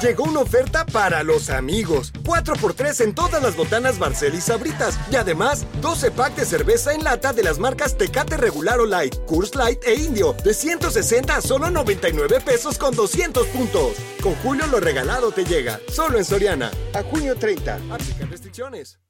Llegó una oferta para los amigos. 4x3 en todas las botanas Barcel y Sabritas. Y además, 12 pack de cerveza en lata de las marcas Tecate Regular o Light, Coors Light e Indio. De 160 a solo 99 pesos con 200 puntos. Con Julio lo regalado te llega. Solo en Soriana. A junio 30. Aplican restricciones.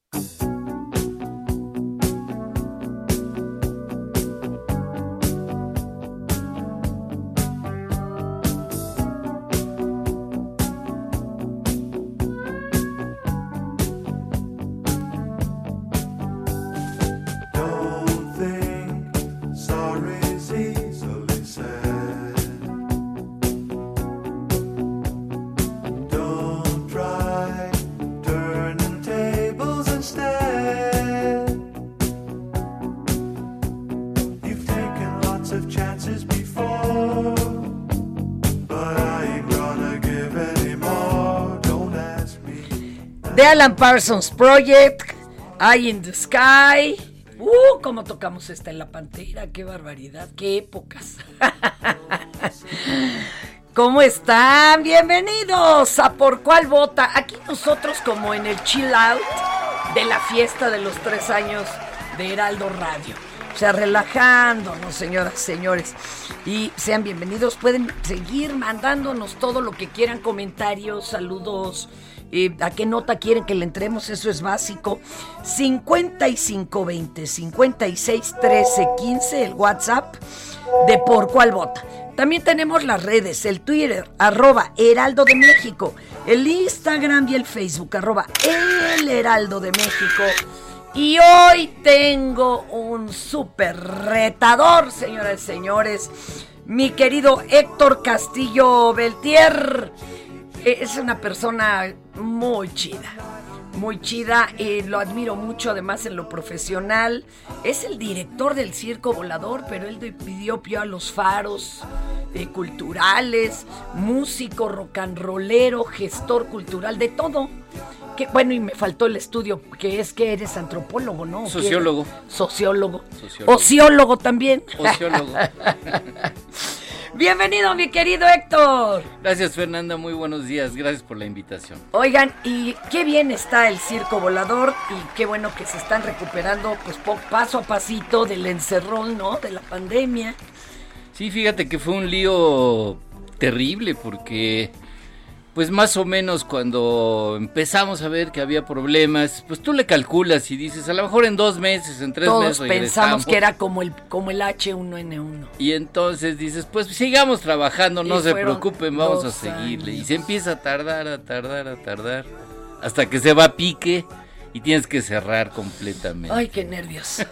Alan Parsons Project, Eye in the Sky. Uh, cómo tocamos esta en la pantera, qué barbaridad, qué épocas. ¿Cómo están? Bienvenidos a Por Cuál Vota. Aquí nosotros como en el chill out de la fiesta de los tres años de Heraldo Radio. O sea, relajándonos, señoras, señores. Y sean bienvenidos. Pueden seguir mandándonos todo lo que quieran, comentarios, saludos. Eh, ¿A qué nota quieren que le entremos? Eso es básico. 5520 56 13 15, el WhatsApp de Por Cuál Vota. También tenemos las redes, el Twitter, arroba Heraldo de México, el Instagram y el Facebook, arroba El Heraldo de México. Y hoy tengo un súper retador, señoras y señores. Mi querido Héctor Castillo Beltier. Eh, Es una persona muy chida. Muy chida, eh, lo admiro mucho además en lo profesional. Es el director del Circo Volador, pero él pidió pio a los faros eh, culturales, músico, rock and rollero, gestor cultural, de todo. Que, bueno, y me faltó el estudio, que es que eres antropólogo, ¿no? Sociólogo. Sociólogo. Sociólogo. Ociólogo también. Ociólogo. Bienvenido, mi querido Héctor. Gracias Fernanda, muy buenos días, gracias por la invitación. Oigan, y qué bien está el circo volador y qué bueno que se están recuperando pues paso a pasito del encerrón, ¿no? De la pandemia. Sí, fíjate que fue un lío terrible porque pues más o menos cuando empezamos a ver que había problemas, pues tú le calculas y dices, a lo mejor en dos meses, en tres Todos meses pensamos regresamos. que era como el como el H1N1. Y entonces dices, pues sigamos trabajando, no Y se preocupen, vamos a seguirle. Y se empieza a tardar, a tardar, a tardar, hasta que se va a pique y tienes que cerrar completamente. Ay, qué nervios.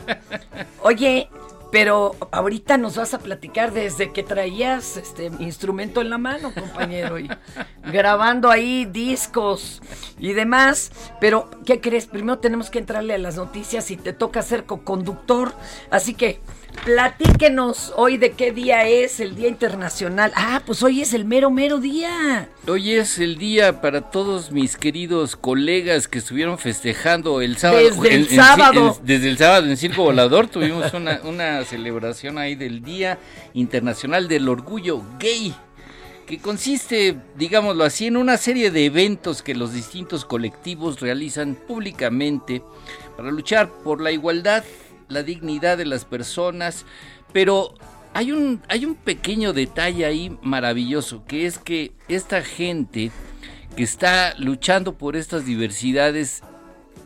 Oye, pero ahorita nos vas a platicar desde que traías este instrumento en la mano, compañero, y grabando ahí discos y demás. Pero, ¿qué crees? Primero tenemos que entrarle a las noticias y te toca ser co-conductor. Así que, platíquenos hoy de qué día es el Día Internacional. Ah, pues hoy es el mero, mero día. Hoy es el día para todos mis queridos colegas que estuvieron festejando el sábado. Desde el sábado. en- desde el sábado en Circo Volador tuvimos una, una celebración ahí del Día Internacional del Orgullo Gay, que consiste, digámoslo así, en una serie de eventos que los distintos colectivos realizan públicamente para luchar por la igualdad, la dignidad de las personas, pero hay un, hay un pequeño detalle ahí maravilloso, que es que esta gente que está luchando por estas diversidades,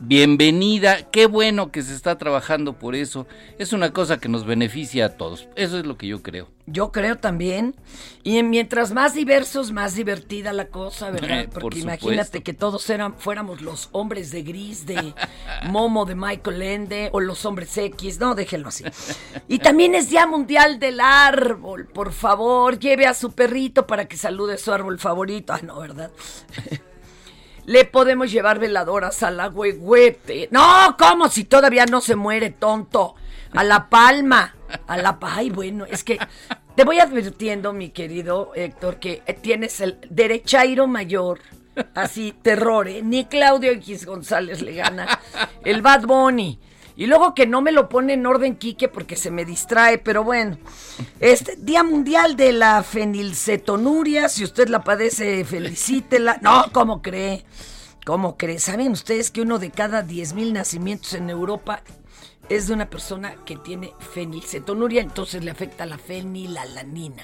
bienvenida, qué bueno que se está trabajando por eso, es una cosa que nos beneficia a todos, eso es lo que yo creo. Yo creo también. Y en- mientras más diversos, más divertida la cosa, ¿verdad? Eh, por Porque imagínate que todos eran, fuéramos los hombres de gris de Momo de Michael Ende o los hombres X. No, déjenlo así. Y también es Día Mundial del Árbol. Por favor, lleve a su perrito para que salude su árbol favorito. Ah, no, ¿verdad? Le podemos llevar veladoras a la huehuete. No, ¿cómo? Si todavía no se muere, tonto. A la palma. A la Ay, bueno, es que te voy advirtiendo, mi querido Héctor, que eh, tienes el derechairo mayor. Así, terror, ¿eh? Ni Claudio X González le gana. El Bad Bunny. Y luego que no me lo pone en orden Quique porque se me distrae, pero bueno. Este Día Mundial de la Fenilcetonuria, si usted la padece, felicítela. No, ¿cómo cree? ¿Cómo cree? ¿Saben ustedes que uno de cada 10 mil nacimientos en Europa es de una persona que tiene fenilcetonuria, entonces le afecta la fenilalanina.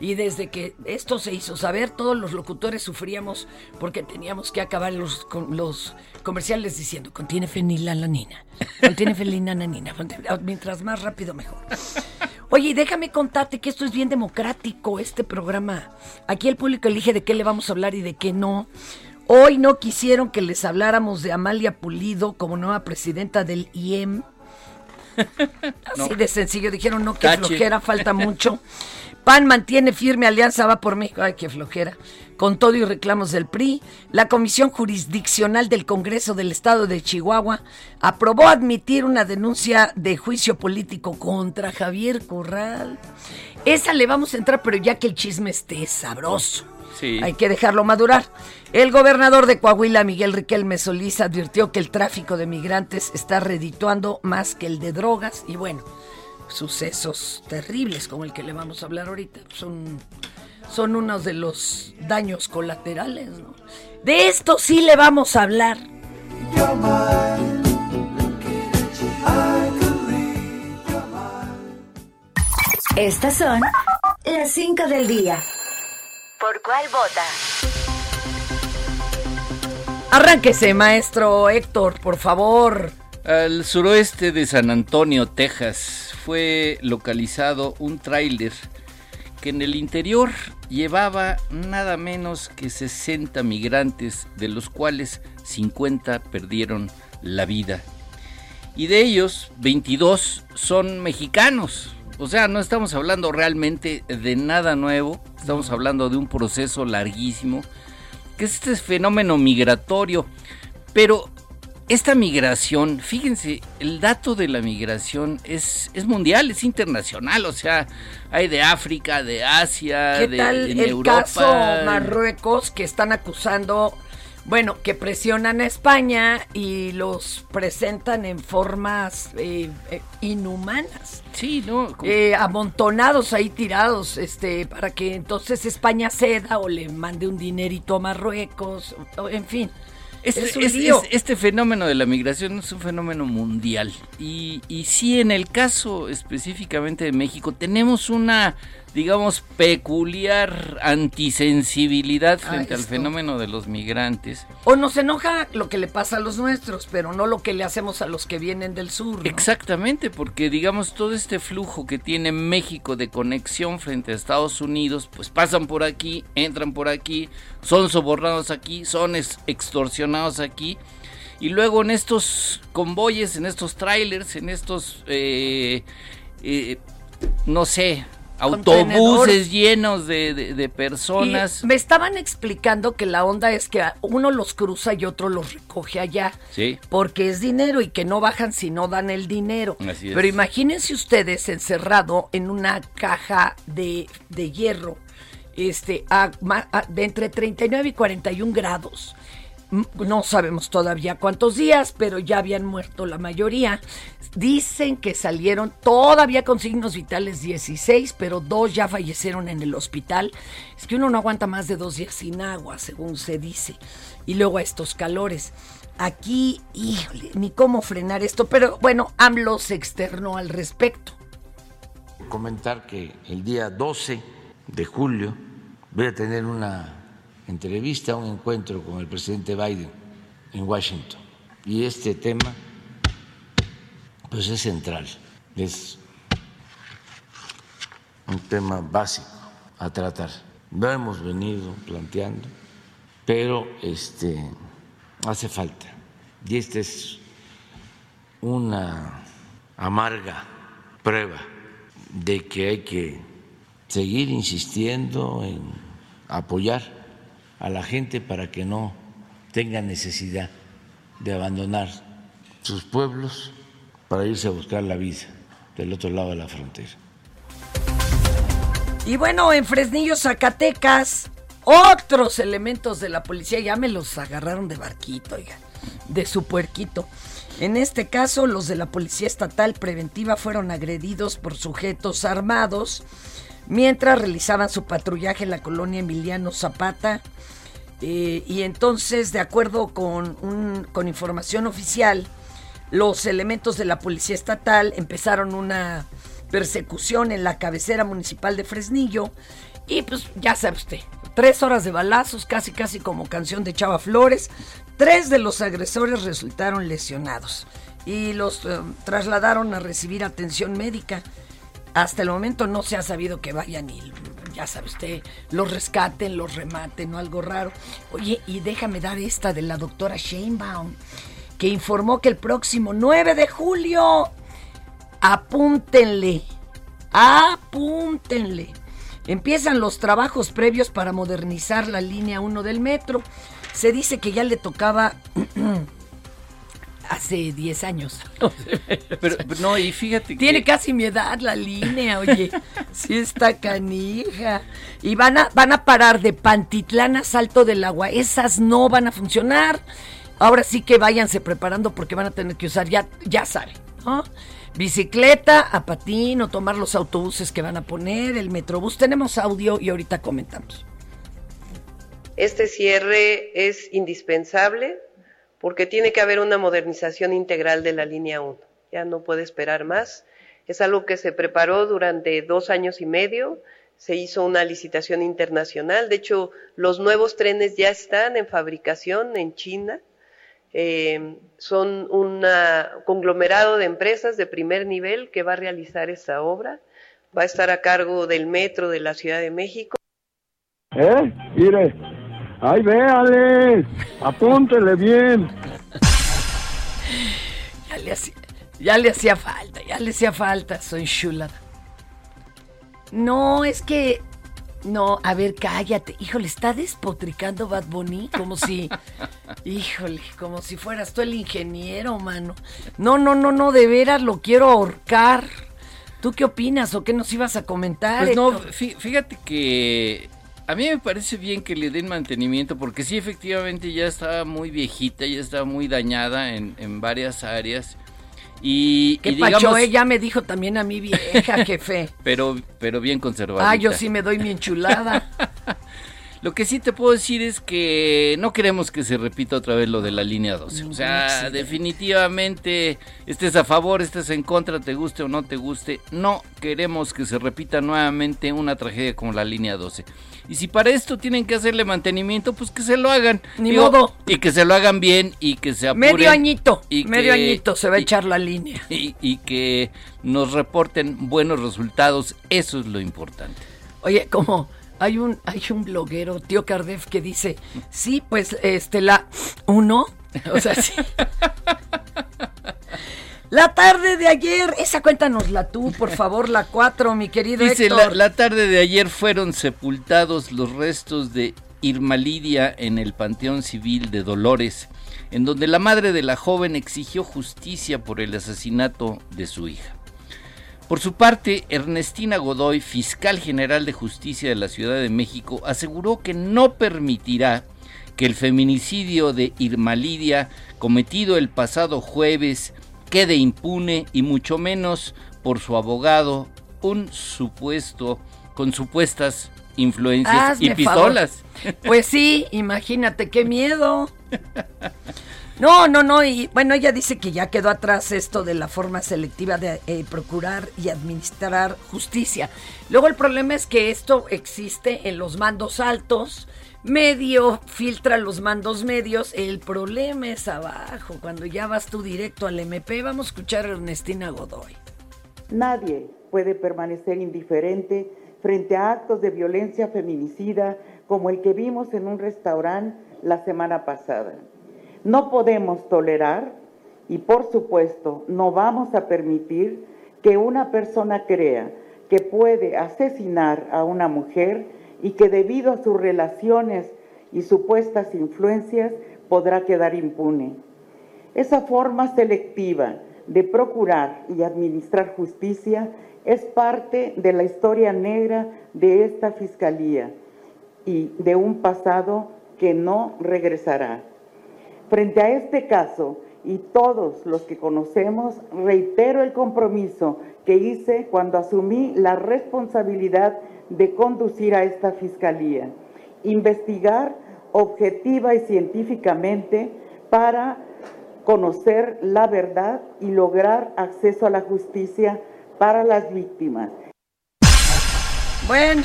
Y desde que esto se hizo saber, todos los locutores sufríamos porque teníamos que acabar los, con los comerciales diciendo, contiene fenilalanina, contiene fenilalanina, contiene-". mientras más rápido mejor. Oye, y déjame contarte que esto es bien democrático, este programa. Aquí el público elige de qué le vamos a hablar y de qué no. Hoy no quisieron que les habláramos de Amalia Pulido como nueva presidenta del IEM. Así de sencillo, dijeron no, que Tache. flojera, falta mucho. PAN mantiene firme alianza, va por México. Ay, qué flojera. Con todo y reclamos del PRI, la Comisión Jurisdiccional del Congreso del Estado de Chihuahua aprobó admitir una denuncia de juicio político contra Javier Corral. Esa le vamos a entrar, pero ya que el chisme esté sabroso. Sí. Hay que dejarlo madurar. El gobernador de Coahuila, Miguel Riquelme Solís, advirtió que el tráfico de migrantes está redituando más que el de drogas. Y bueno, sucesos terribles como el que le vamos a hablar ahorita son, son unos de los daños colaterales. ¿no? De esto sí le vamos a hablar. Estas son las 5 del día. ¿Por cuál vota? Arránquese, maestro Héctor, por favor. Al suroeste de San Antonio, Texas, fue localizado un tráiler que en el interior llevaba nada menos que 60 migrantes, de los cuales 50 perdieron la vida. Y de ellos, 22 son mexicanos. O sea, no estamos hablando realmente de nada nuevo, estamos hablando de un proceso larguísimo, que es este fenómeno migratorio. Pero esta migración, fíjense, el dato de la migración es, es mundial, es internacional, o sea, hay de África, de Asia, ¿Qué de tal en el Europa. caso Marruecos que están acusando, bueno, que presionan a España y los presentan en formas eh, eh, inhumanas? Sí, ¿no? Eh, amontonados ahí tirados, este, para que entonces España ceda o le mande un dinerito a Marruecos, o- en fin. Este, es un es- lío. es- este fenómeno de la migración es un fenómeno mundial. Y, y sí, en el caso específicamente de México, tenemos una, digamos, peculiar antisensibilidad frente al fenómeno de los migrantes. O nos enoja lo que le pasa a los nuestros, pero no lo que le hacemos a los que vienen del sur. ¿no? Exactamente, porque digamos todo este flujo que tiene México de conexión frente a Estados Unidos, pues pasan por aquí, entran por aquí, son sobornados aquí, son ex- extorsionados aquí, y luego en estos convoyes, en estos trailers, en estos, eh, eh, no sé, autobuses llenos de, de- de personas. Y me estaban explicando que la onda es que uno los cruza y otro los recoge allá. Sí. Porque es dinero y que no bajan si no dan el dinero. Así es. Pero imagínense ustedes encerrado en una caja de, de hierro este, a a- de entre 39 y 41 grados. No sabemos todavía cuántos días, pero ya habían muerto la mayoría. Dicen que salieron todavía con signos vitales 16, pero dos ya fallecieron en el hospital. Es que uno no aguanta más de dos días sin agua, según se dice. Y luego a estos calores. Aquí, híjole, ni cómo frenar esto, pero bueno, AMLO se externó al respecto. comentar que el día 12 de julio voy a tener una entrevista, un encuentro con el presidente Biden en Washington. Y este tema, pues es central, es un tema básico a tratar. Lo hemos venido planteando, pero este hace falta. Y esta es una amarga prueba de que hay que seguir insistiendo en apoyar a la gente para que no tenga necesidad de abandonar sus pueblos para irse a buscar la vida del otro lado de la frontera. Y bueno, en Fresnillo, Zacatecas, otros elementos de la policía ya me los agarraron de barquito, de su puerquito. En este caso, los de la Policía Estatal Preventiva fueron agredidos por sujetos armados mientras realizaban su patrullaje en la colonia Emiliano Zapata. Eh, y entonces, de acuerdo con, un- con información oficial, los elementos de la Policía Estatal empezaron una persecución en la cabecera municipal de Fresnillo. Y pues ya sabe usted, tres horas de balazos, casi casi como canción de Chava Flores. Tres de los agresores resultaron lesionados y los eh, trasladaron a recibir atención médica. Hasta el momento no se ha sabido que vayan y, ya sabe usted, los rescaten, los rematen o algo raro. Oye, y déjame dar esta de la doctora Sheinbaum, que informó que el próximo 9 de julio, apúntenle, apúntenle. Empiezan los trabajos previos para modernizar la línea 1 del metro. Se dice que ya le tocaba hace 10 años. Pero, pero no, y fíjate Tiene que... casi mi edad la línea, oye. Sí está canija. Y van a, van a parar de Pantitlán a Salto del Agua. Esas no van a funcionar. Ahora sí que váyanse preparando porque van a tener que usar, ya, ya saben, ¿no? Bicicleta, a patín o tomar los autobuses que van a poner, el metrobús. Tenemos audio y ahorita comentamos. Este cierre es indispensable porque tiene que haber una modernización integral de la línea 1. Ya no puede esperar más. Es algo que se preparó durante dos años y medio. Se hizo una licitación internacional. De hecho, los nuevos trenes ya están en fabricación en China. Eh, son un conglomerado de empresas de primer nivel que va a realizar esta obra. Va a estar a cargo del metro de la Ciudad de México. ¿Eh? Mire. ¡Ay, véale! Apúntele bien. Ya le hacía, ya le hacía falta, ya le hacía falta, soy chulada. No, es que. No, a ver, cállate. Híjole, está despotricando Bad Bunny como si. Híjole, como si fueras tú el ingeniero, mano. No, no, no, no, de veras lo quiero ahorcar. ¿Tú qué opinas o qué nos ibas a comentar? Pues no, fíjate que a mí me parece bien que le den mantenimiento porque sí, efectivamente ya está muy viejita, ya está muy dañada en, en varias áreas. Y, ¿Qué y pacho? Ella me dijo también a mi vieja, jefe. pero, pero bien conservada. Ah, yo sí me doy mi enchulada. Lo que sí te puedo decir es que no queremos que se repita otra vez lo de la línea 12. O sea, definitivamente estés a favor, estés en contra, te guste o no te guste, no queremos que se repita nuevamente una tragedia como la línea 12. Y si para esto tienen que hacerle mantenimiento, pues que se lo hagan. Ni modo. Y que se lo hagan bien y que se apuren. Medio añito, y medio que- añito se va a echar la línea. Y, y que nos reporten buenos resultados, eso es lo importante. Oye, como hay un, hay un bloguero, tío Cardef, que dice, sí, pues este, la uno, o sea, sí. La tarde de ayer, esa cuéntanosla tú, por favor, la 4, mi querido Dice, Héctor. la, la tarde de ayer fueron sepultados los restos de Irma Lidia en el Panteón Civil de Dolores, en donde la madre de la joven exigió justicia por el asesinato de su hija. Por su parte, Ernestina Godoy, fiscal general de justicia de la Ciudad de México, aseguró que no permitirá que el feminicidio de Irma Lidia, cometido el pasado jueves, quede impune y mucho menos por su abogado, un supuesto, con supuestas influencias Hazme y pistolas. favor. Pues sí, imagínate qué miedo. No, no, no, y bueno, ella dice que ya quedó atrás esto de la forma selectiva de eh, procurar y administrar justicia. Luego el problema es que esto existe en los mandos altos, medio filtra los mandos medios, el problema es abajo, cuando ya vas tú directo al MP, vamos a escuchar a Ernestina Godoy. Nadie puede permanecer indiferente frente a actos de violencia feminicida como el que vimos en un restaurante la semana pasada. No podemos tolerar y por supuesto no vamos a permitir que una persona crea que puede asesinar a una mujer y que debido a sus relaciones y supuestas influencias podrá quedar impune. Esa forma selectiva de procurar y administrar justicia es parte de la historia negra de esta fiscalía y de un pasado que no regresará. Frente a este caso y todos los que conocemos, reitero el compromiso que hice cuando asumí la responsabilidad de conducir a esta fiscalía. Investigar objetiva y científicamente para conocer la verdad y lograr acceso a la justicia para las víctimas. Bueno,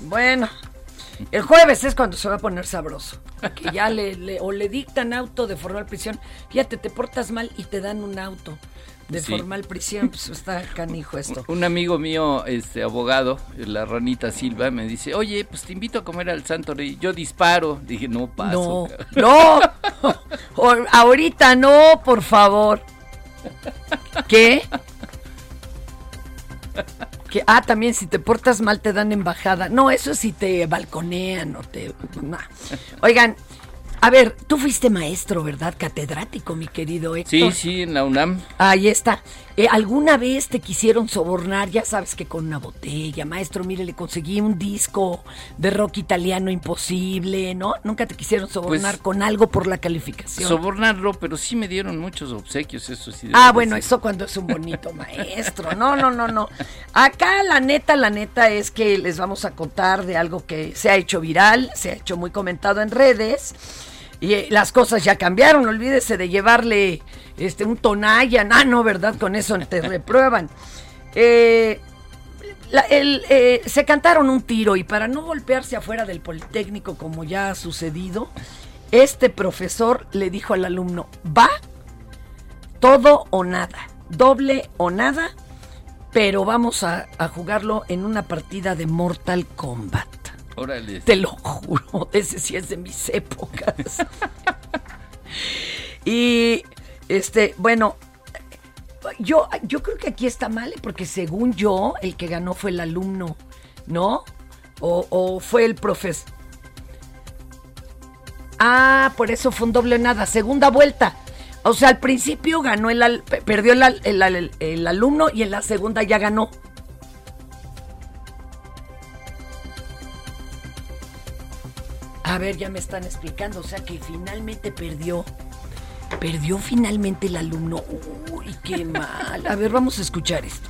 bueno. El jueves es cuando se va a poner sabroso. Que ya le, o le dictan auto de formal prisión. Fíjate, te portas mal y te dan un auto de Sí. formal prisión. Pues está canijo esto. Un amigo mío, este abogado, la ranita Silva, me dice, oye, pues te invito a comer al Santo Rey. Yo disparo. Dije, no paso. No, cabrón". no. Ahorita no, por favor. ¿Qué? Que, ah, también si te portas mal te dan embajada. No, eso si te balconean o te... nah. Oigan, a ver, tú fuiste maestro, ¿verdad? Catedrático, mi querido Héctor. Sí, sí, en la UNAM. Ahí está. Eh, ¿Alguna vez te quisieron sobornar? Ya sabes que con una botella, maestro, mire, le conseguí un disco de rock italiano imposible, ¿no? Nunca te quisieron sobornar Pues, con algo por la calificación. Sobornarlo, pero sí me dieron muchos obsequios, eso sí. Ah, bueno, decir. eso cuando es un bonito maestro. No, no, no, no. Acá la neta, la neta es que les vamos a contar de algo que se ha hecho viral, se ha hecho muy comentado en redes. Y eh, las cosas ya cambiaron, olvídese de llevarle este un Tonayan. Ah, no, ¿verdad? Con eso te reprueban. Eh, la- el, eh, se cantaron un tiro y para no golpearse afuera del Politécnico como ya ha sucedido, este profesor le dijo al alumno, va todo o nada, doble o nada, pero vamos a, a jugarlo en una partida de Mortal Kombat. Te lo juro, ese sí es de mis épocas. y este, bueno, yo, yo creo que aquí está mal, porque según yo, el que ganó fue el alumno, ¿no? O, fue el profesor. Ah, por eso fue un doble nada, segunda vuelta. O sea, al principio ganó el, al- pe- perdió el, al- el el alumno y en la segunda ya ganó. A ver, ya me están explicando, o sea que finalmente perdió. Perdió finalmente el alumno. Uy, qué mal. A ver, vamos a escuchar esto.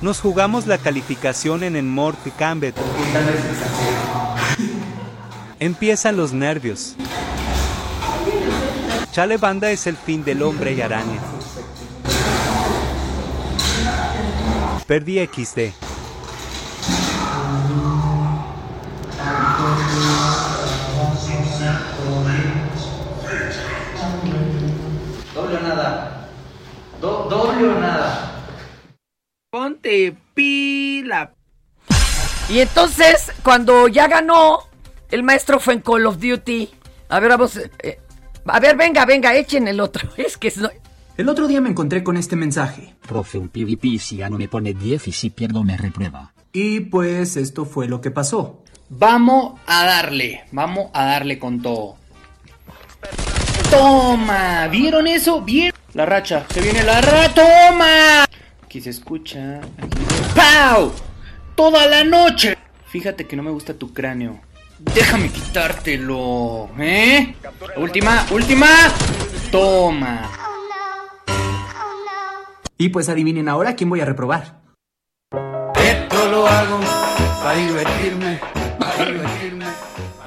Nos jugamos la calificación en el Mort Cambet. Empiezan los nervios. Chale banda es el fin del hombre y araña. Perdí XD. Doble o nada. Do- doble o nada. Ponte pila. Y entonces, cuando ya ganó, el maestro fue en Call of Duty. A ver, vamos. eh, a ver, venga, venga, echen el otro. Es que es, no- El otro día me encontré con este mensaje. Profe, un PvP si gano me pone 10 y si pierdo me reprueba. Y pues esto fue lo que pasó. Vamos a darle, vamos a darle con todo. Toma, ¿vieron eso? ¿Vieron? La racha, se viene la racha, toma. Aquí se escucha. Aquí... ¡Pau! Toda la noche. Fíjate que no me gusta tu cráneo. Déjame quitártelo, ¿eh? Última, última. Toma. Y pues adivinen ahora quién voy a reprobar. Esto lo hago para divertirme.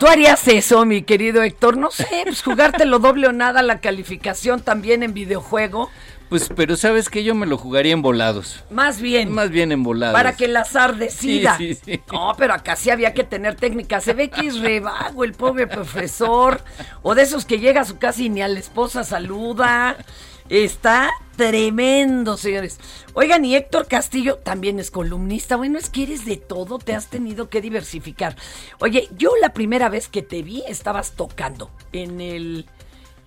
¿Tú harías eso, mi querido Héctor? No sé, pues jugártelo doble o nada la calificación también en videojuego. Pues, pero sabes que yo me lo jugaría en volados. Más bien. Más bien en volados. Para que el azar decida. Sí, sí, sí. No, pero acá sí había que tener técnica. Se ve que es revago el pobre profesor. O de esos que llega a su casa y ni a la esposa saluda. Está tremendo, señores. Oigan, y Héctor Castillo también es columnista. Bueno, es que eres de todo, te has tenido que diversificar. Oye, yo la primera vez que te vi estabas tocando en el.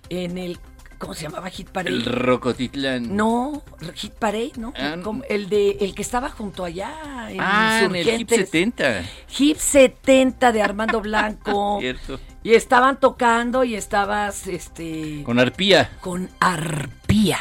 En el. ¿Cómo se llamaba? Hit Parade. El Rocotitlán. No, Hit Parade, ¿no? Ah, el de el que estaba junto allá en Ah, en el Hip Insurgentes. 70. Hip 70 de Armando Blanco. Cierto. y estaban tocando y estabas este Con Arpía. con Arpía.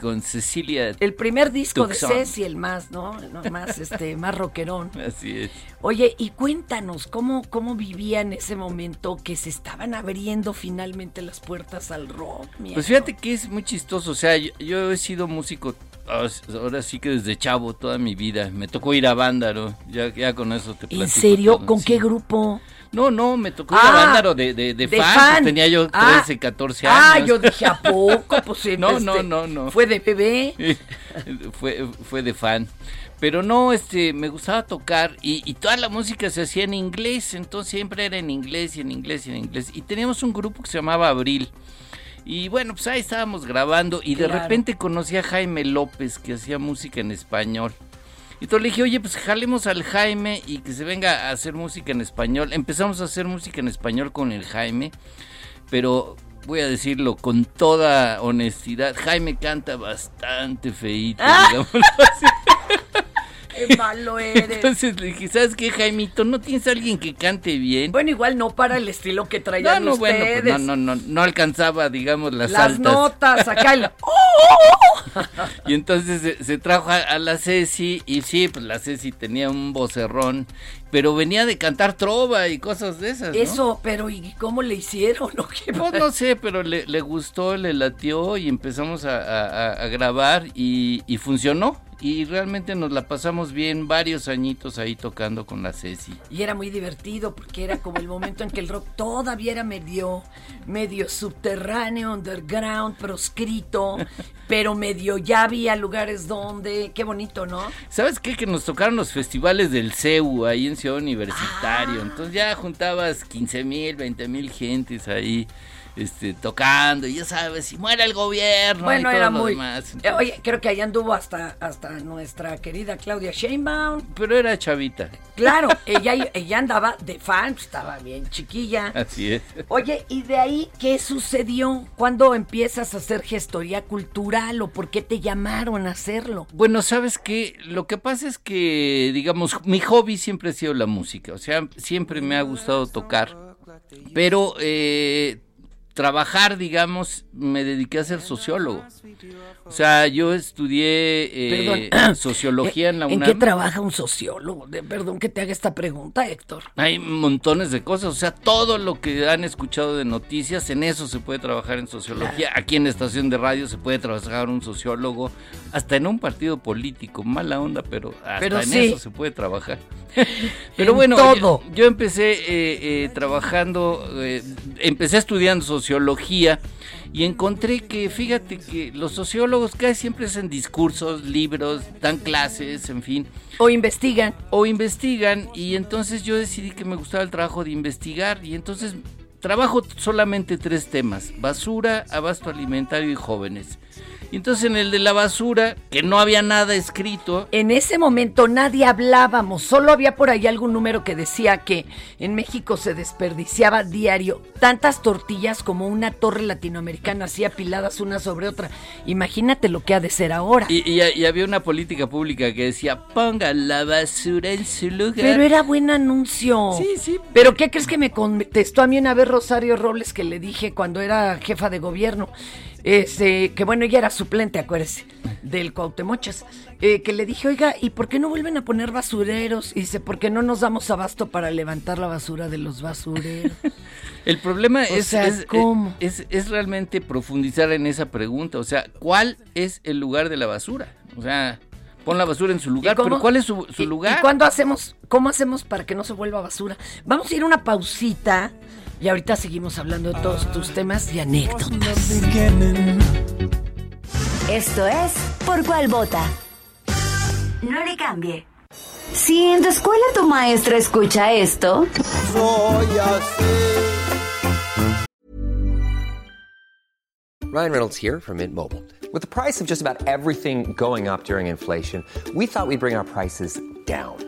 Con Cecilia. El primer disco Tucson. de Ceci, el más, ¿no? No, más este más rockerón. Así es. Oye, y cuéntanos cómo cómo vivía en ese momento que se estaban abriendo finalmente las puertas al rock. Pues fíjate que es muy chistoso. O sea, yo, yo he sido músico ah, ahora sí que desde chavo toda mi vida. Me tocó ir a Vándaro. Ya, ya con eso te platico ¿En serio? todo, ¿Con sí. qué grupo? No, no, me tocó ir Ah, a Vándaro de, de, de, de fan. fan. pues tenía yo Ah, 13, 14 años. Ah, yo dije, ¿a poco? Pues No, este, no, no, no. Fue de bebé. fue, fue de fan. Pero no, este, me gustaba tocar y, y toda la música se hacía en inglés, entonces siempre era en inglés y en inglés y en inglés. Y teníamos un grupo que se llamaba Abril. Y bueno, pues ahí estábamos grabando y de repente conocí a Jaime López que hacía música en español. Y entonces le dije, oye, pues jalemos al Jaime y que se venga a hacer música en español. Empezamos a hacer música en español con el Jaime, pero voy a decirlo con toda honestidad, Jaime canta bastante feíto, Ah. digámoslo así. Qué malo eres. Entonces le dije, ¿sabes qué, Jaimito? ¿No tienes a alguien que cante bien? Bueno, igual no para el estilo que No, traían no, ustedes. bueno, pues no, no, no, no alcanzaba, digamos, las, Las altas. notas, acá el... Y entonces se, se trajo a, a la Ceci y sí, pues la Ceci tenía un vocerrón, pero venía de cantar trova y cosas de esas, ¿no? Eso, pero ¿y cómo le hicieron? ¿O qué Pues no sé, pero le, le gustó, le latió y empezamos a, a- a grabar y, y funcionó. Y realmente nos la pasamos bien varios añitos ahí tocando con la Ceci. Y era muy divertido porque era como el momento en que el rock todavía era medio, medio subterráneo, underground, proscrito, pero medio ya había lugares donde, qué bonito, ¿no? ¿Sabes qué? Que nos tocaron los festivales del CEU ahí en Universitario. Entonces ya juntabas 15 mil, 20 mil gentes ahí este, tocando. Y ya sabes, si muere el gobierno Bueno, y todo era lo muy... demás. Eh, Oye, creo que ahí anduvo hasta, hasta nuestra querida Claudia Sheinbaum. Pero era chavita. Claro, ella, ella andaba de fan, pues, estaba bien chiquilla. Así es. Oye, ¿y de ahí qué sucedió? ¿Cuándo empiezas a hacer gestoría cultural o por qué te llamaron a hacerlo? Bueno, sabes que lo que pasa es que, digamos, mi hobby siempre ha sido la música. O sea, siempre me ha gustado tocar. Pero eh, trabajar, digamos, me dediqué a ser sociólogo. O sea, yo estudié eh, sociología en la ¿En UNAM. qué trabaja un sociólogo? De- perdón que te haga esta pregunta, Héctor. Hay montones de cosas, o sea, todo lo que han escuchado de noticias, en eso se puede trabajar en sociología. Aquí en la estación de radio se puede trabajar un sociólogo, hasta en un partido político, mala onda, pero hasta Pero en sí. eso se puede trabajar. Pero En bueno, todo. Yo, yo empecé eh, eh, trabajando, eh, empecé estudiando sociología y encontré que, fíjate que los sociólogos casi siempre hacen discursos, libros, dan clases, en fin. O investigan. O investigan y entonces yo decidí que me gustaba el trabajo de investigar y entonces trabajo solamente tres temas, basura, abasto alimentario y jóvenes. Y entonces en el de la basura, que no había nada escrito. En ese momento nadie hablábamos, solo había por ahí algún número que decía que en México se desperdiciaba diario tantas tortillas como una torre latinoamericana así apiladas una sobre otra. Imagínate lo que ha de ser ahora. Y, y- y había una política pública que decía, ponga la basura en su lugar. Pero era buen anuncio. Sí, sí. Pero ¿qué crees que me contestó a mí una vez Rosario Robles que le dije cuando era jefa de gobierno? Este, que bueno, ella era suplente, acuérdese, del Cuauhtemochas. eh, que le dije, oiga, ¿y por qué no vuelven a poner basureros? Y dice, ¿por qué no nos damos abasto para levantar la basura de los basureros? El problema O es, sea, es, ¿cómo? es- es realmente profundizar en esa pregunta. O sea, ¿cuál es el lugar de la basura? O sea, pon la basura en su lugar, pero ¿cuál es su, su ¿Y- lugar? ¿Y cuándo hacemos, cómo hacemos para que no se vuelva basura? Vamos a ir a una pausita y ahorita seguimos hablando de todos tus temas y anécdotas. Esto es Por Cuál Vota. No le cambie. Si en tu escuela tu maestra escucha esto, Ryan Reynolds here from Mint Mobile. With the price of just about everything going up during inflation, we thought we'd bring our prices down.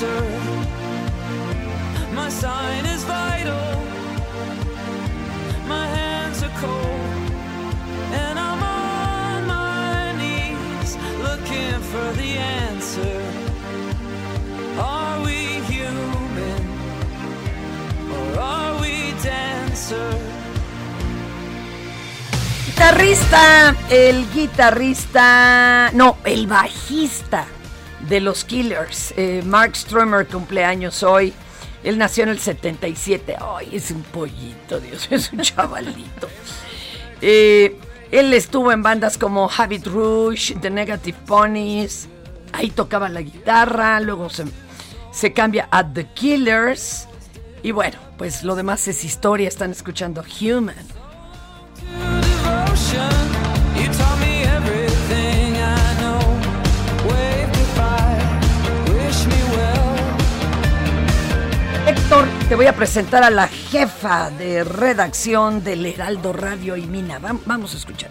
We dancer? My sign is vital. My hands are cold. And I'm on my knees looking for the answer. Are we human? Or are we dancer? Guitarrista, el guitarrista, no, el bajista de los Killers, eh, Mark Strummer, cumpleaños hoy. Él nació en el 77. Ay, es un pollito, Dios, es un chavalito. Eh, él estuvo en bandas como Habit Rouge, The Negative Ponies. Ahí tocaba la guitarra, luego se, se cambia a The Killers. Y bueno, pues lo demás es historia. Están escuchando Human. Te voy a presentar a la jefa de redacción del Heraldo Radio y Mina. Vam- vamos a escuchar.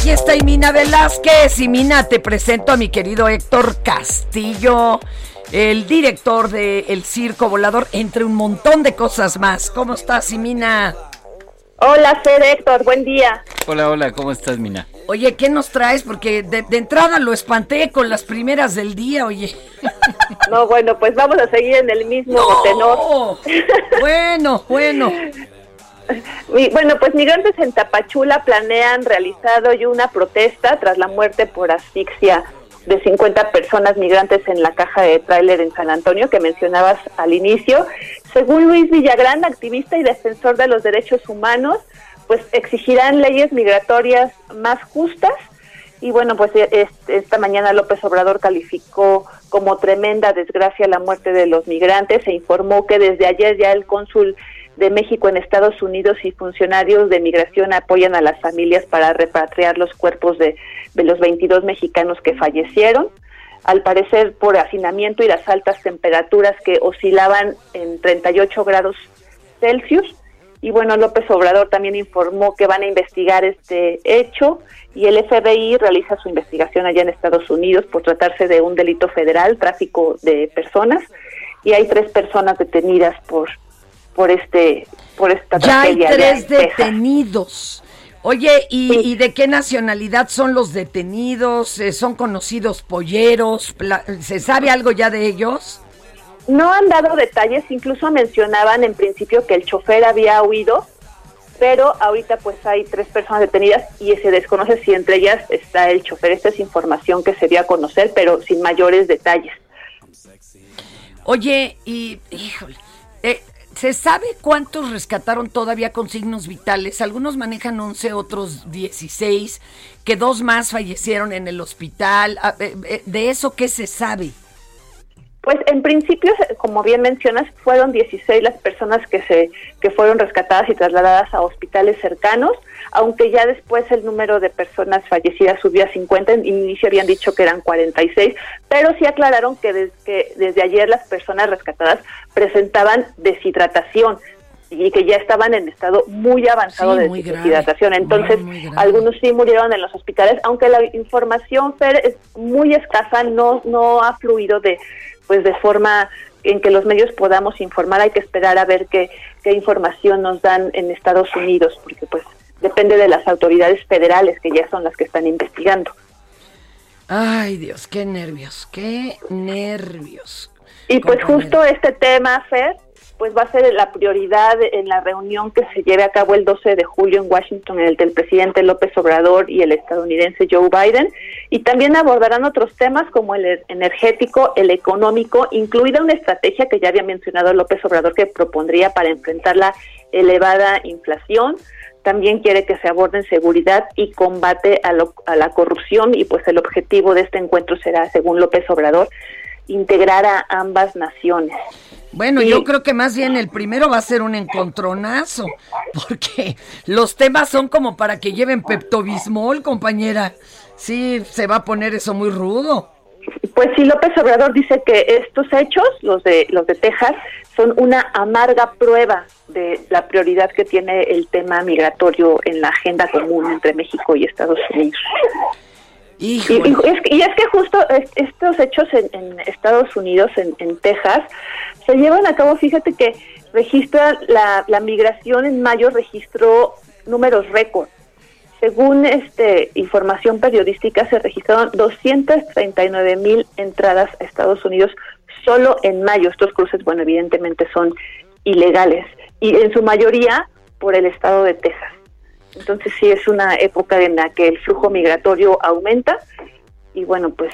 Aquí está Imina Velázquez. Imina, te presento a mi querido Héctor Castillo, el director de El Circo Volador, entre un montón de cosas más. ¿Cómo estás, Imina? Hola, Fer Héctor, buen día. Hola, hola, ¿cómo estás, Mina? Oye, ¿qué nos traes? Porque de, de entrada lo espanté con las primeras del día, oye. No, bueno, pues vamos a seguir en el mismo tenor. Bueno, bueno. Bueno, pues migrantes en Tapachula planean realizar hoy una protesta tras la muerte por asfixia de 50 personas migrantes en la caja de tráiler en San Antonio que mencionabas al inicio. Según Luis Villagrán, activista y defensor de los derechos humanos, pues exigirán leyes migratorias más justas y bueno, pues e- este- esta mañana López Obrador calificó como tremenda desgracia la muerte de los migrantes e informó que desde ayer ya el cónsul de México en Estados Unidos y funcionarios de migración apoyan a las familias para repatriar los cuerpos de, de los 22 mexicanos que fallecieron. Al parecer por hacinamiento y las altas temperaturas que oscilaban en 38 grados Celsius. Y bueno, López Obrador también informó que van a investigar este hecho y el FBI realiza su investigación allá en Estados Unidos por tratarse de un delito federal, tráfico de personas, y hay tres personas detenidas por por este por esta Ya hay tres detenidos. Oye, ¿y, y de qué nacionalidad son los detenidos? Eh, ¿Son conocidos polleros? ¿Se sabe algo ya de ellos? No han dado detalles, incluso mencionaban en principio que el chofer había huido, pero ahorita pues hay tres personas detenidas y se desconoce si entre ellas está el chofer. Esta es información que se dio a conocer, pero sin mayores detalles. Oye, y híjole, eh, ¿se sabe cuántos rescataron todavía con signos vitales? Algunos manejan 11, otros 16, que dos más fallecieron en el hospital. Ah, eh, eh, ¿De eso qué se sabe? Pues en principio, como bien mencionas, fueron 16 las personas que se que fueron rescatadas y trasladadas a hospitales cercanos, aunque ya después el número de personas fallecidas subió a 50, en inicio habían dicho que eran 46, pero sí aclararon que desde, que desde ayer las personas rescatadas presentaban deshidratación y que ya estaban en estado muy avanzado Sí, de muy grave, deshidratación. Entonces, muy algunos sí murieron en los hospitales, aunque la información, Fer, es muy escasa, no, no ha fluido de, pues de forma en que los medios podamos informar, hay que esperar a ver qué, qué información nos dan en Estados Unidos, porque pues depende de las autoridades federales que ya son las que están investigando. Ay, Dios, qué nervios, qué nervios. Y pues justo este tema, Fer, pues va a ser la prioridad en la reunión que se lleve a cabo el 12 de julio en Washington, en el del presidente López Obrador y el estadounidense Joe Biden. Y también abordarán otros temas como el energético, el económico, incluida una estrategia que ya había mencionado López Obrador que propondría para enfrentar la elevada inflación. También quiere que se aborden seguridad y combate a, lo- a la corrupción y pues el objetivo de este encuentro será, según López Obrador, integrar a ambas naciones. Bueno, Sí. yo creo que más bien el primero va a ser un encontronazo, porque los temas son como para que lleven Peptobismol, compañera. Sí, se va a poner eso muy rudo. Pues sí, López Obrador dice que estos hechos, los de los de Texas, son una amarga prueba de la prioridad que tiene el tema migratorio en la agenda común entre México y Estados Unidos. Y, y es, que- y es que justo es- estos hechos en, en Estados Unidos, en, en Texas, se llevan a cabo, fíjate que registra la, la migración en mayo registró números récord. Según este información periodística, se registraron 239 mil entradas a Estados Unidos solo en mayo. Estos cruces, bueno, evidentemente son ilegales y en su mayoría por el estado de Texas. Entonces sí es una época en la que el flujo migratorio aumenta y bueno, pues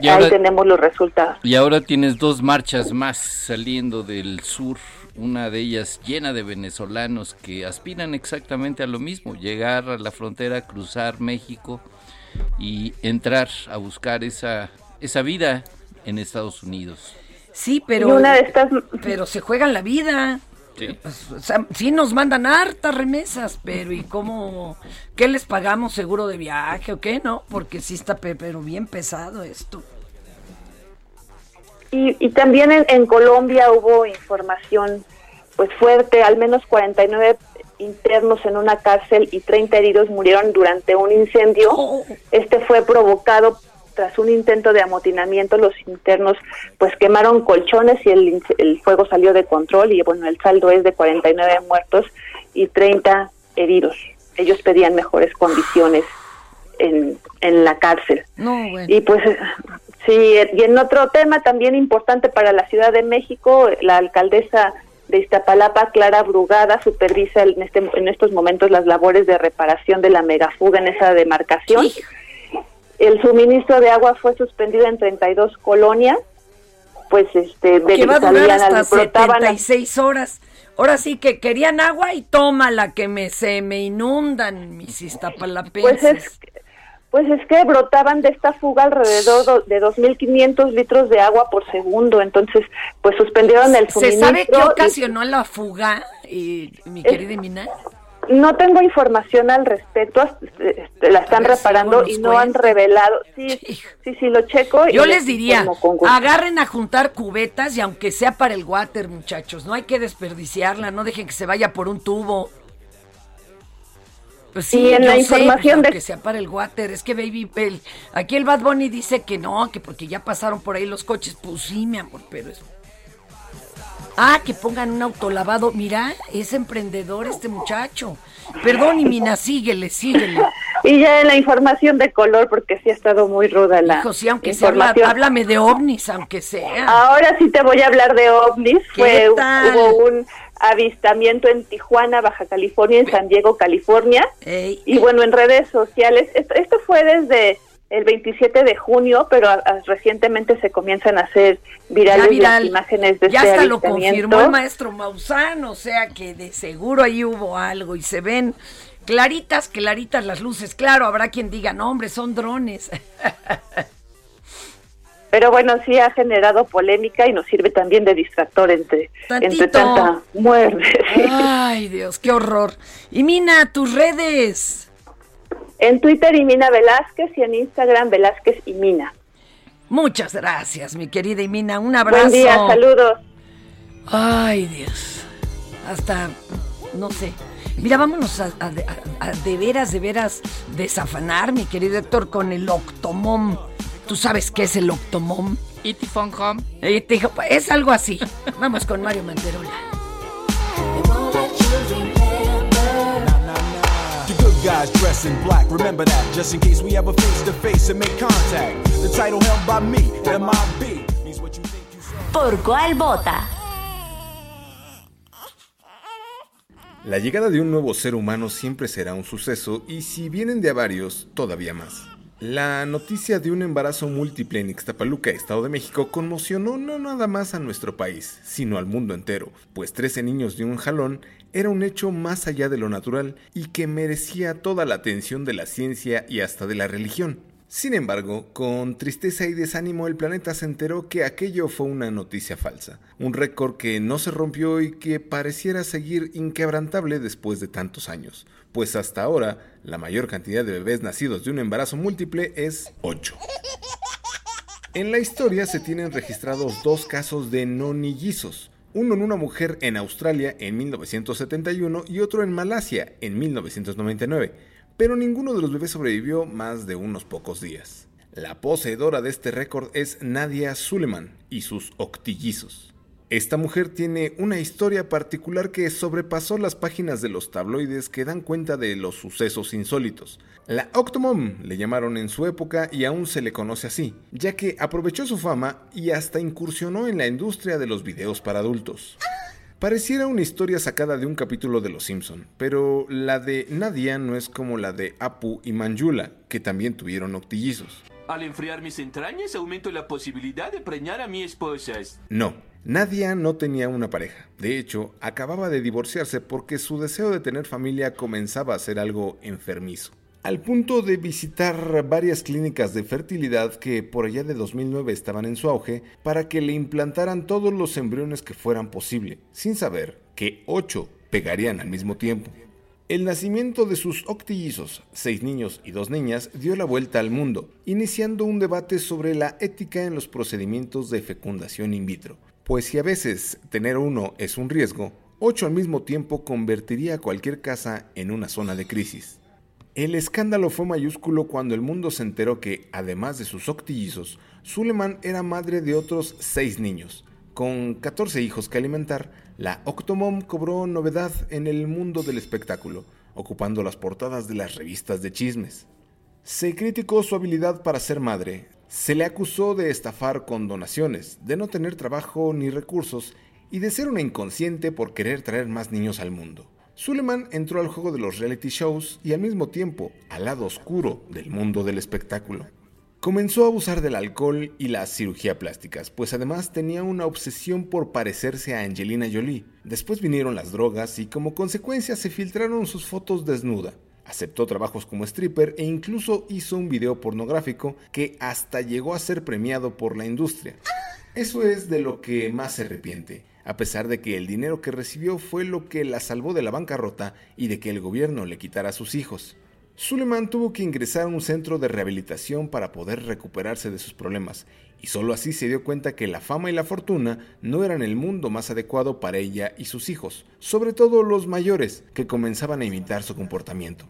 Y ahí ahora- tenemos los resultados. Y ahora tienes dos marchas más saliendo del sur, una de ellas llena de venezolanos que aspiran exactamente a lo mismo, llegar a la frontera, cruzar México y entrar a buscar esa, esa vida en Estados Unidos. Sí, pero, Y una de estas- pero se juegan la vida. Sí. Pues, o sea, sí nos mandan hartas remesas, pero ¿y cómo? ¿Qué les pagamos seguro de viaje o qué? No, porque sí está pe- pero bien pesado esto. Y, y también en, en Colombia hubo información pues fuerte, al menos 49 internos en una cárcel y 30 heridos murieron durante un incendio. Este fue provocado tras un intento de amotinamiento. Los internos pues quemaron colchones y el, el fuego salió de control y bueno, el saldo es de 49 muertos y 30 heridos. Ellos pedían mejores condiciones en, en la cárcel. No, bueno. Y pues sí, y en otro tema también importante para la Ciudad de México, la alcaldesa de Iztapalapa, Clara Brugada, supervisa en, este, en estos momentos las labores de reparación de la megafuga en esa demarcación. El suministro de agua fue suspendido en 32 colonias, pues este, que va a durar hasta brotaban a- 76 horas. Ahora sí que querían agua y toma la que me se me inundan mis iztapalapenses. Pues es, pues es que brotaban de esta fuga alrededor do- de 2.500 litros de agua por segundo, entonces pues suspendieron el ¿Se suministro. sabe qué y- ocasionó la fuga, y, mi Es- querida Mina? No tengo información al respecto, este, la están si reparando y no han revelado. Sí, sí, sí, lo checo. y Yo les les diría, agarren a juntar cubetas y aunque sea para el water, muchachos, no hay que desperdiciarla, no dejen que se vaya por un tubo. Pues sí, Y en la sé, información pues, de- aunque sea para el water, es que baby, el- aquí el Bad Bunny dice que no, que porque ya pasaron por ahí los coches, pues sí, mi amor, pero es... Ah, que pongan un autolavado, mira, es emprendedor este muchacho. Perdón, y Mina, síguele, síguele. Y ya en la información de color, porque sí ha estado muy ruda la Hijo, sí, aunque sea, háblame de ovnis, aunque sea. Ahora sí te voy a hablar de ovnis. ¿Qué Fue, tal? hubo un avistamiento en Tijuana, Baja California, en San Diego, California. Y bueno, en redes sociales, esto, esto fue desde el 27 de junio, pero a- a- recientemente se comienzan a hacer virales viral. las imágenes de ya este hasta lo confirmó el maestro Maussan, o sea que de seguro ahí hubo algo y se ven claritas, claritas las luces. Claro, habrá quien diga, no, hombre, son drones. Pero bueno, sí ha generado polémica y nos sirve también de distractor entre, entre tanta muerte. Ay, Dios, qué horror. Y Mina, tus redes. En Twitter y Mina Velázquez y en Instagram Velázquez y Mina. Muchas gracias, mi querida Imina. Un abrazo. Buen día, saludos. Ay, Dios. Hasta, no sé. Mira, vámonos a, a- a- a de veras, de veras desafanar, mi querido Héctor, con el octomom. ¿Tú sabes qué es el octomom? Itifongom. Es algo así. Vamos con Mario Manterola. Guys dress in black, remember that, just in case we ever face to face and make contact. The title held by me, MIB, means what you think you saw. ¿Por cuál vota? La llegada de un nuevo ser humano siempre será un suceso y si vienen de a varios, todavía más. La noticia de un embarazo múltiple en Ixtapaluca, Estado de México, conmocionó no nada más a nuestro país, sino al mundo entero, pues 13 niños de un jalón era un hecho más allá de lo natural y que merecía toda la atención de la ciencia y hasta de la religión. Sin embargo, con tristeza y desánimo el planeta se enteró que aquello fue una noticia falsa, un récord que no se rompió y que pareciera seguir inquebrantable después de tantos años, pues hasta ahora la mayor cantidad de bebés nacidos de un embarazo múltiple es 8. En la historia se tienen registrados dos casos de nonillizos, uno en una mujer en Australia en 1971 y otro en Malasia en 1999 pero ninguno de los bebés sobrevivió más de unos pocos días. La poseedora de este récord es Nadia Suleiman y sus octillizos. Esta mujer tiene una historia particular que sobrepasó las páginas de los tabloides que dan cuenta de los sucesos insólitos. La Octomom le llamaron en su época y aún se le conoce así, ya que aprovechó su fama y hasta incursionó en la industria de los videos para adultos. Pareciera una historia sacada de un capítulo de Los Simpson, pero la de Nadia no es como la de Apu y Manjula, que también tuvieron octillizos. Al enfriar mis entrañas aumento la posibilidad de preñar a mi esposa. No, Nadia no tenía una pareja. De hecho, acababa de divorciarse porque su deseo de tener familia comenzaba a ser algo enfermizo. Al punto de visitar varias clínicas de fertilidad que por allá de 2009 estaban en su auge para que le implantaran todos los embriones que fueran posible, sin saber que 8 pegarían al mismo tiempo. El nacimiento de sus octillizos, seis niños y dos niñas, dio la vuelta al mundo, iniciando un debate sobre la ética en los procedimientos de fecundación in vitro. Pues si a veces tener uno es un riesgo, Ocho al mismo tiempo convertiría cualquier casa en una zona de crisis. El escándalo fue mayúsculo cuando el mundo se enteró que, además de sus octillizos, Suleiman era madre de otros seis niños. Con 14 hijos que alimentar, la Octomom cobró novedad en el mundo del espectáculo, ocupando las portadas de las revistas de chismes. Se criticó su habilidad para ser madre, se le acusó de estafar con donaciones, de no tener trabajo ni recursos y de ser una inconsciente por querer traer más niños al mundo. Suleiman entró al juego de los reality shows y al mismo tiempo al lado oscuro del mundo del espectáculo. Comenzó a abusar del alcohol y la cirugía plásticas, pues además tenía una obsesión por parecerse a Angelina Jolie. Después vinieron las drogas y como consecuencia se filtraron sus fotos desnuda. Aceptó trabajos como stripper e incluso hizo un video pornográfico que hasta llegó a ser premiado por la industria. Eso es de lo que más se arrepiente, a pesar de que el dinero que recibió fue lo que la salvó de la bancarrota y de que el gobierno le quitara a sus hijos. Suleiman tuvo que ingresar a un centro de rehabilitación para poder recuperarse de sus problemas, y solo así se dio cuenta que la fama y la fortuna no eran el mundo más adecuado para ella y sus hijos, sobre todo los mayores, que comenzaban a imitar su comportamiento.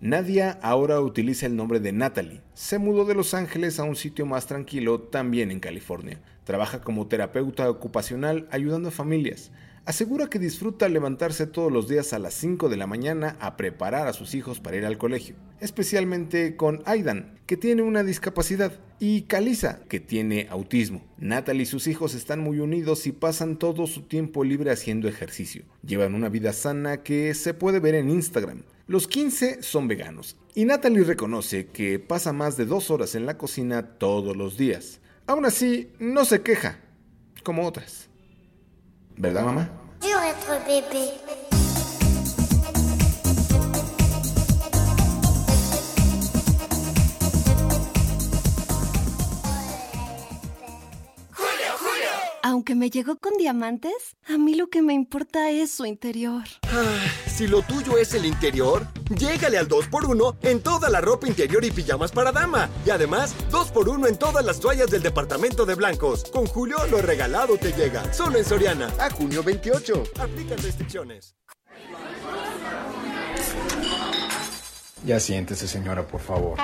Nadia ahora utiliza el nombre de Natalie. Se mudó de Los Ángeles a un sitio más tranquilo, también en California. Trabaja como terapeuta ocupacional ayudando a familias. Asegura que disfruta levantarse todos los días a las 5 de la mañana a preparar a sus hijos para ir al colegio, especialmente con Aidan, que tiene una discapacidad, y Kalisa, que tiene autismo. Natalie y sus hijos están muy unidos y pasan todo su tiempo libre haciendo ejercicio. Llevan una vida sana que se puede ver en Instagram. Los 15 son veganos, y Natalie reconoce que pasa más de dos horas en la cocina todos los días. Aún así, no se queja, como otras. ¿Verdad, mamá? Dur être bébé. Aunque me llegó con diamantes, a mí lo que me importa es su interior. Ah, si lo tuyo es el interior, llégale al 2x1 en toda la ropa interior y pijamas para dama. Y además, 2x1 en todas las toallas del departamento de blancos. Con Julio, lo regalado te llega. Solo en Soriana. A junio 28. Aplican restricciones. Ya siéntese, señora, por favor.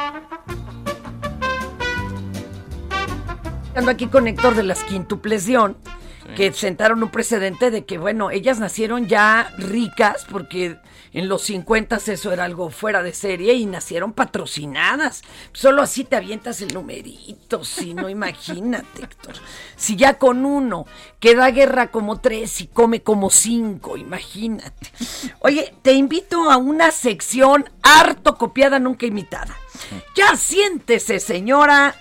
Ando aquí con Héctor de las Quintuples Dion, que sentaron un precedente de que, bueno, ellas nacieron ya ricas, porque en los 50 eso era algo fuera de serie, y nacieron patrocinadas. Solo así te avientas el numerito, si no, imagínate, Héctor. Si ya con uno queda guerra como tres y come como cinco, imagínate. Oye, te invito a una sección harto copiada, nunca imitada. Ya siéntese, señora,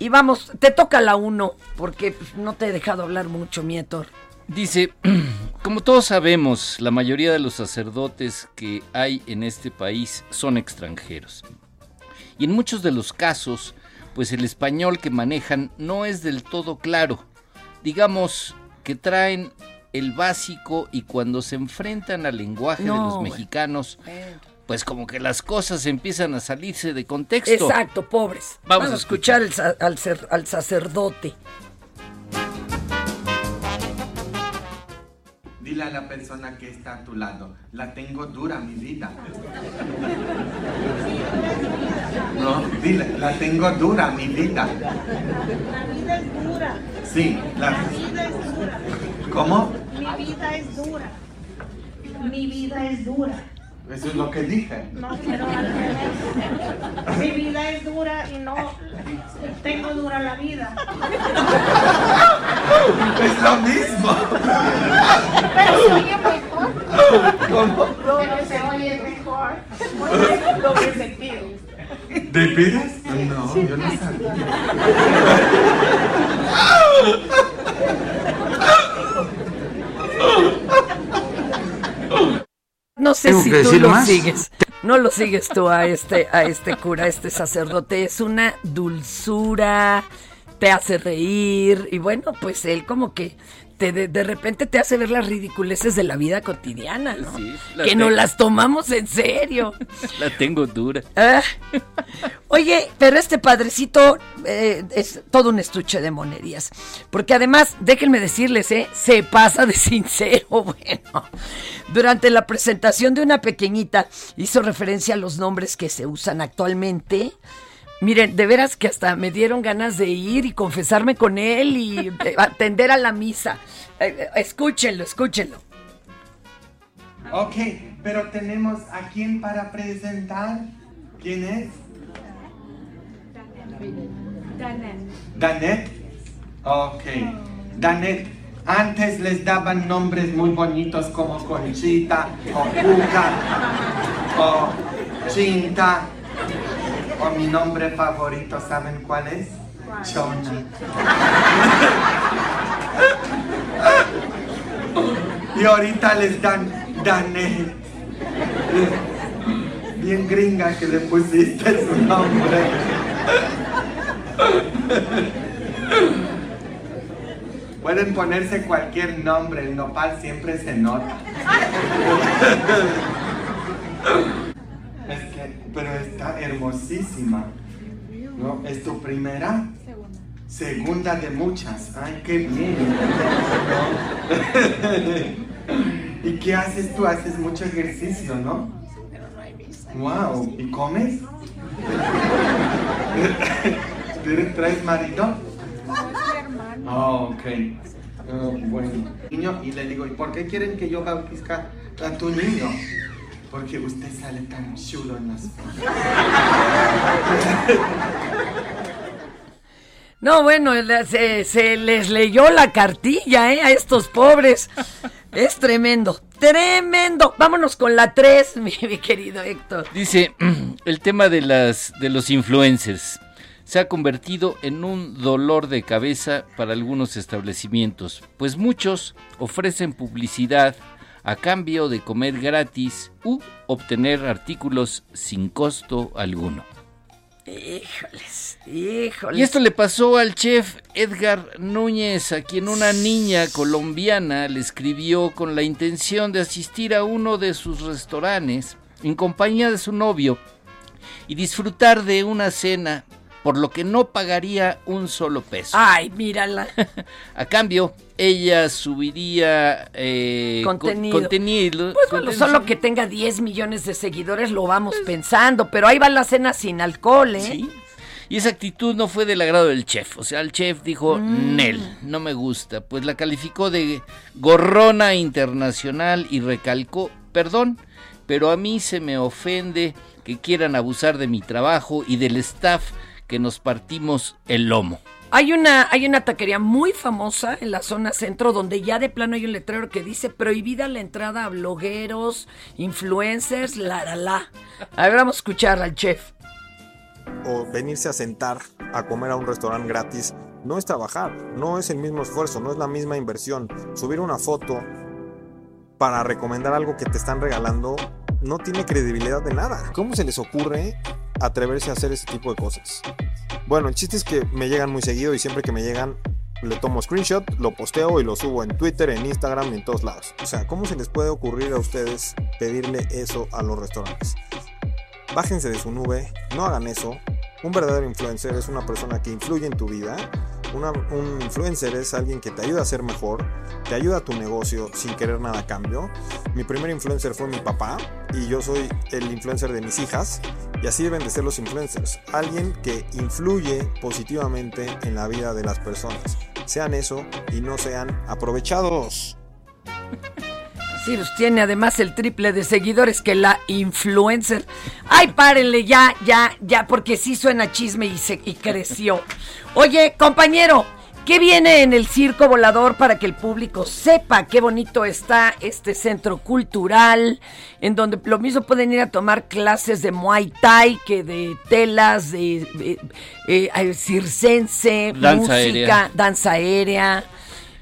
y vamos, te toca la uno, porque no te he dejado hablar mucho, mi Héctor. Dice, como todos sabemos, la mayoría de los sacerdotes que hay en este país son extranjeros. Y en muchos de los casos, pues el español que manejan no es del todo claro. Digamos que traen el básico y cuando se enfrentan al lenguaje de los bueno. Pues como que las cosas empiezan a salirse de contexto. Exacto, pobres. Vamos Vamos, a a escuchar al sacerdote. Dile a la persona que está a tu lado, la tengo dura mi vida. No, dile, la tengo dura mi vida. La vida es dura. Sí, la... La vida es dura. ¿Cómo? Mi vida es dura. Mi vida es dura. Eso es lo que dije. No, pero al revés. Mi vida es dura y no tengo dura la vida. Es lo mismo. Pero se oye mejor. ¿Cómo? Pero se oye mejor. Doble sentido. ¿De pides? No, yo no sabía. No sé ¿Tengo si tú lo más? sigues. No lo sigues tú a este, a este cura, a este sacerdote. Es una dulzura, te hace reír. Y bueno, pues él como que te, de, de repente te hace ver las ridiculeces de la vida cotidiana, ¿no? Sí, que nos las tomamos en serio. La tengo dura. Ah. Oye, pero este padrecito eh, es todo un estuche de monerías. Porque además, déjenme decirles, ¿eh? se pasa de sincero. Bueno, durante la presentación de una pequeñita hizo referencia a los nombres que se usan actualmente. Miren, de veras que hasta me dieron ganas de ir y confesarme con él y eh, atender a la misa. Eh, eh, escúchenlo, escúchenlo. Ok, pero tenemos a quién para presentar. ¿Quién es? Danet. Ok. Danet, antes les daban nombres muy bonitos como Conchita, o Cuca, o Chinta, o mi nombre favorito, ¿saben cuál es? Chona. Y ahorita les dan Danet. Bien gringa que le pusiste su nombre. Pueden ponerse cualquier nombre, el nopal siempre se nota. Es que, pero está hermosísima. ¿No? ¿Es tu primera? Segunda de muchas. Ay, qué bien. ¿Y qué haces tú? Haces mucho ejercicio, ¿no? Wow. ¿Y comes? ¿Tienes- ¿Traes marido? Oh, ok. Oh, bueno. Y le digo, ¿y por qué quieren que yo bautiza a tu niño? Porque usted sale tan chulo en las. No, bueno, el- se, se les leyó la cartilla, ¿eh? A estos pobres. Es tremendo, tremendo. Vámonos con la 3, mi, mi querido Héctor. Dice, el tema de las de los influencers se ha convertido en un dolor de cabeza para algunos establecimientos, pues muchos ofrecen publicidad a cambio de comer gratis u obtener artículos sin costo alguno. Híjoles, híjoles. Y esto le pasó al chef Edgar Núñez, a quien una niña colombiana le escribió con la intención de asistir a uno de sus restaurantes en compañía de su novio y disfrutar de una cena, por lo que no pagaría un solo peso. Ay, mírala. A cambio, ella subiría eh, co- Contenido. Pues bueno, contenido- solo que tenga 10 millones de seguidores lo vamos pensando, pero ahí va la cena sin alcohol, ¿eh? Sí. Y esa actitud no fue del agrado del chef. O sea, el chef dijo, Mm. Nel, no me gusta. Pues la calificó de gorrona internacional y recalcó, perdón, pero a mí se me ofende que quieran abusar de mi trabajo y del staff que nos partimos el lomo. Hay una, hay una taquería muy famosa en la zona centro donde ya de plano hay un letrero que dice prohibida la entrada a blogueros, influencers, la la la. A ver, vamos a escuchar al chef. o venirse a sentar a comer a un restaurante gratis no es trabajar, no es el mismo esfuerzo, no es la misma inversión. Subir una foto para recomendar algo que te están regalando no tiene credibilidad de nada. ¿Cómo se les ocurre atreverse a hacer ese tipo de cosas? Bueno, el chiste es que me llegan muy seguido y siempre que me llegan le tomo screenshot, lo posteo y lo subo en Twitter, en Instagram y en todos lados. O sea, ¿cómo se les puede ocurrir a ustedes pedirle eso a los restaurantes? Bájense de su nube, no hagan eso. Un verdadero influencer es una persona que influye en tu vida. Un influencer es alguien que te ayuda a ser mejor, te ayuda a tu negocio sin querer nada a cambio. Mi primer influencer fue mi papá y yo soy el influencer de mis hijas. Y así deben de ser los influencers. Alguien que influye positivamente en la vida de las personas. Sean eso y no sean aprovechados. Sirius tiene además el triple de seguidores que la influencer. Ay, párenle ya, ya, ya, porque sí suena chisme y, se, y creció. Oye, compañero, ¿qué viene en el circo volador para que el público sepa qué bonito está este centro cultural? En donde lo mismo pueden ir a tomar clases de Muay Thai que de telas, de, de- eh, eh, circense, Danza música, aérea. danza aérea.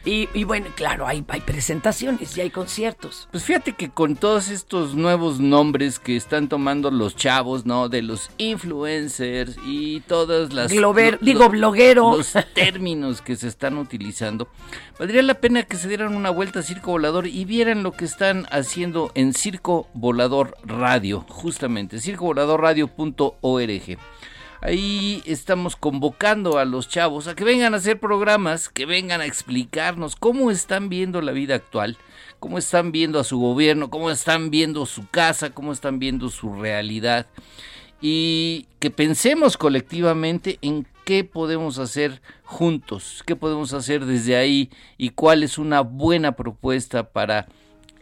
Y, y bueno, claro, hay, hay presentaciones y hay conciertos. Pues fíjate que con todos estos nuevos nombres que están tomando los chavos, ¿no? De los influencers y todas las... Digo, bloguero. Los términos que se están utilizando. Valdría la pena que se dieran una vuelta a Circo Volador y vieran lo que están haciendo en Circo Volador Radio, justamente, circovoladorradio.org. Ahí estamos convocando a los chavos a que vengan a hacer programas, que vengan a explicarnos cómo están viendo la vida actual, cómo están viendo a su gobierno, cómo están viendo su casa, cómo están viendo su realidad. Y que pensemos colectivamente en qué podemos hacer juntos, qué podemos hacer desde ahí y cuál es una buena propuesta para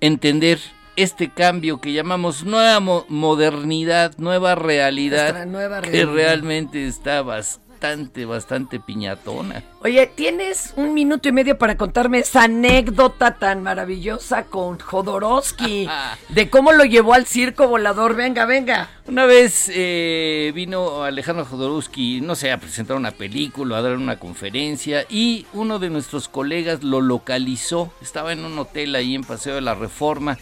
entender este cambio que llamamos nueva mo- modernidad, nueva realidad, que realmente está bastante, bastante piñatona. Oye, tienes un minuto y medio para contarme esa anécdota tan maravillosa con Jodorowsky, de cómo lo llevó al circo volador. Venga, venga. Una vez eh, vino Alejandro Jodorowsky, no sé, a presentar una película, a dar una conferencia y uno de nuestros colegas lo localizó. Estaba en un hotel ahí en Paseo de la Reforma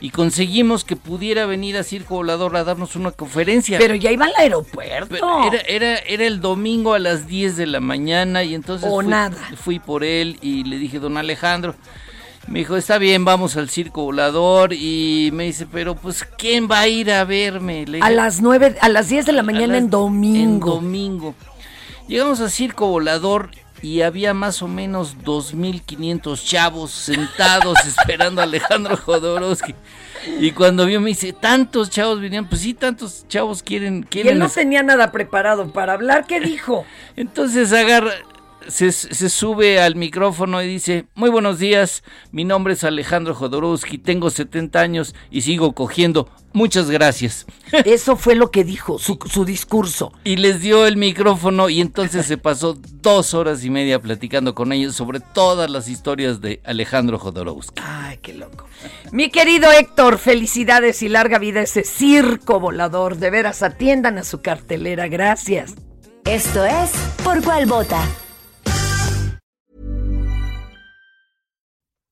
y conseguimos que pudiera venir a Circo Volador a darnos una conferencia. Pero ya iba al aeropuerto. Era, era, era el domingo a las 10 de la mañana y entonces O fui, nada. fui por él y le dije, don Alejandro, me dijo, está bien, vamos al circo volador y me dice, pero pues, ¿quién va a ir a verme? Le A las nueve, a las 10 de la mañana las- en domingo. en domingo. Llegamos a circo volador y había más o menos 2.500 chavos sentados esperando a Alejandro Jodorowsky. Y cuando vio me dice, tantos chavos venían, pues sí, tantos chavos quieren... Y quieren él no tenía nada preparado para hablar. ¿Qué dijo? entonces agarra, se, se sube al micrófono y dice, muy buenos días, mi nombre es Alejandro Jodorowsky, tengo 70 años y sigo cogiendo, muchas gracias. Eso fue lo que dijo, su, su discurso. Y les dio el micrófono y entonces se pasó dos horas y media platicando con ellos sobre todas las historias de Alejandro Jodorowsky. Ay, qué loco. Mi querido Héctor, felicidades y larga vida a ese circo volador. De veras, atiendan a su cartelera. Gracias. Esto es Por Cuál Vota.